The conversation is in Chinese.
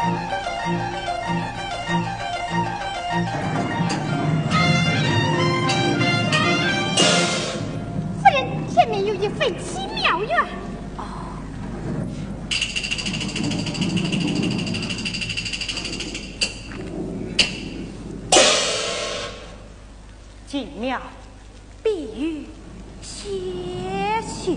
加油前面有一庙进庙必须些许